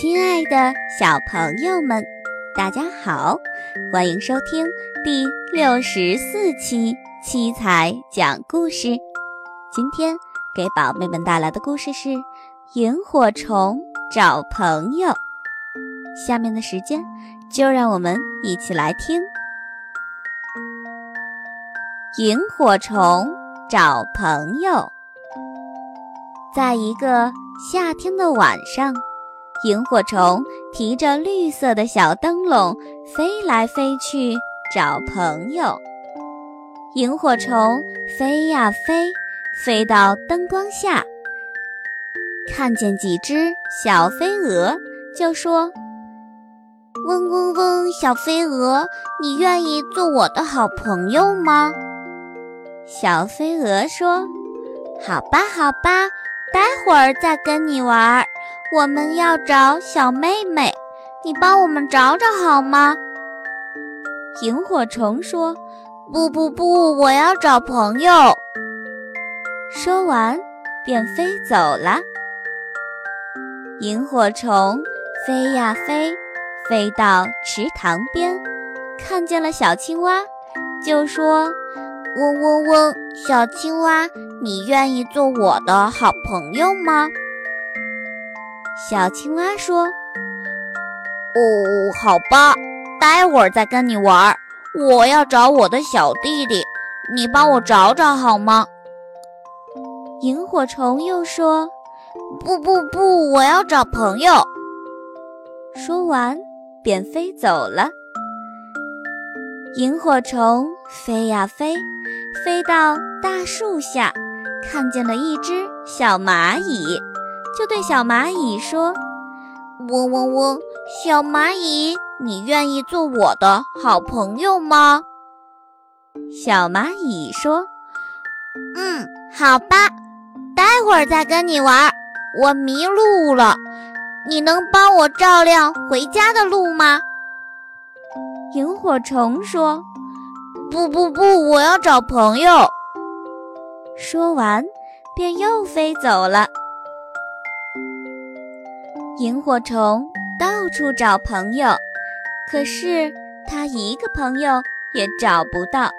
亲爱的小朋友们，大家好，欢迎收听第六十四期七彩讲故事。今天给宝贝们带来的故事是《萤火虫找朋友》。下面的时间，就让我们一起来听《萤火虫找朋友》。在一个夏天的晚上。萤火虫提着绿色的小灯笼飞来飞去找朋友。萤火虫飞呀飞，飞到灯光下，看见几只小飞蛾，就说：“嗡嗡嗡，小飞蛾，你愿意做我的好朋友吗？”小飞蛾说：“好吧，好吧，待会儿再跟你玩。”我们要找小妹妹，你帮我们找找好吗？萤火虫说：“不不不，我要找朋友。”说完便飞走了。萤火虫飞呀飞，飞到池塘边，看见了小青蛙，就说：“嗡嗡嗡，小青蛙，你愿意做我的好朋友吗？”小青蛙说：“哦，好吧，待会儿再跟你玩。我要找我的小弟弟，你帮我找找好吗？” 萤火虫又说：“不不不，我要找朋友。”说完便飞走了。萤火虫飞呀飞，飞到大树下，看见了一只小蚂蚁。就对小蚂蚁说：“嗡嗡嗡，小蚂蚁，你愿意做我的好朋友吗？”小蚂蚁说：“嗯，好吧，待会儿再跟你玩。我迷路了，你能帮我照亮回家的路吗？”萤火虫说：“不不不，我要找朋友。”说完，便又飞走了。萤火虫到处找朋友，可是它一个朋友也找不到。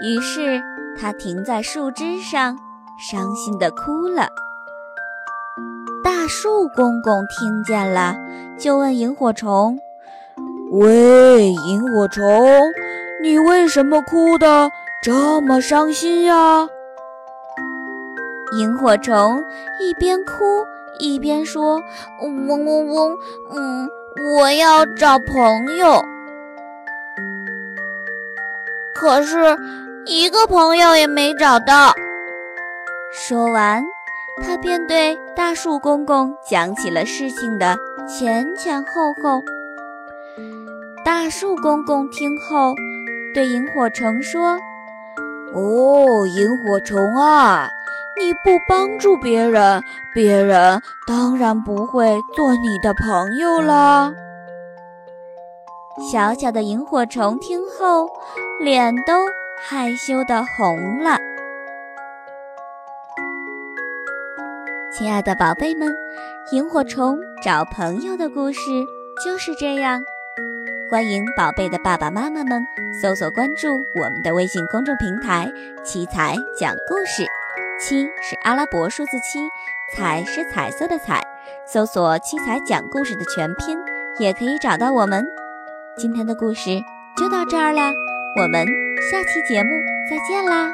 于是它停在树枝上，伤心地哭了。大树公公听见了，就问萤火虫：“喂，萤火虫，你为什么哭得这么伤心呀？”萤火虫一边哭。一边说：“嗡嗡嗡，嗯，我要找朋友，可是一个朋友也没找到。”说完，他便对大树公公讲起了事情的前前后后。大树公公听后，对萤火虫说：“哦，萤火虫啊。”你不帮助别人，别人当然不会做你的朋友了。小小的萤火虫听后，脸都害羞的红了。亲爱的宝贝们，萤火虫找朋友的故事就是这样。欢迎宝贝的爸爸妈妈们搜索关注我们的微信公众平台“七彩讲故事”。七是阿拉伯数字七，彩是彩色的彩。搜索“七彩讲故事”的全拼，也可以找到我们。今天的故事就到这儿了，我们下期节目再见啦！